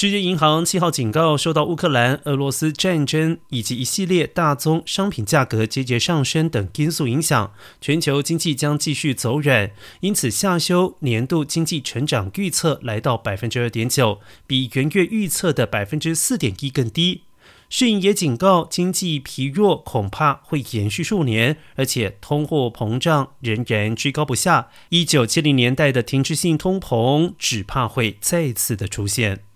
世界银行七号警告受到乌克兰俄罗斯战争以及一系列大宗商品价格节节上升等因素影响全球经济将继续走软因此下修年度经济成长预测来到百分之二点九比元月预测的百分之四点一更低。世银也警告经济疲弱恐怕会延续数年而且通货膨胀仍然居高不下。一九七零年代的停滞性通膨只怕会再次的出现。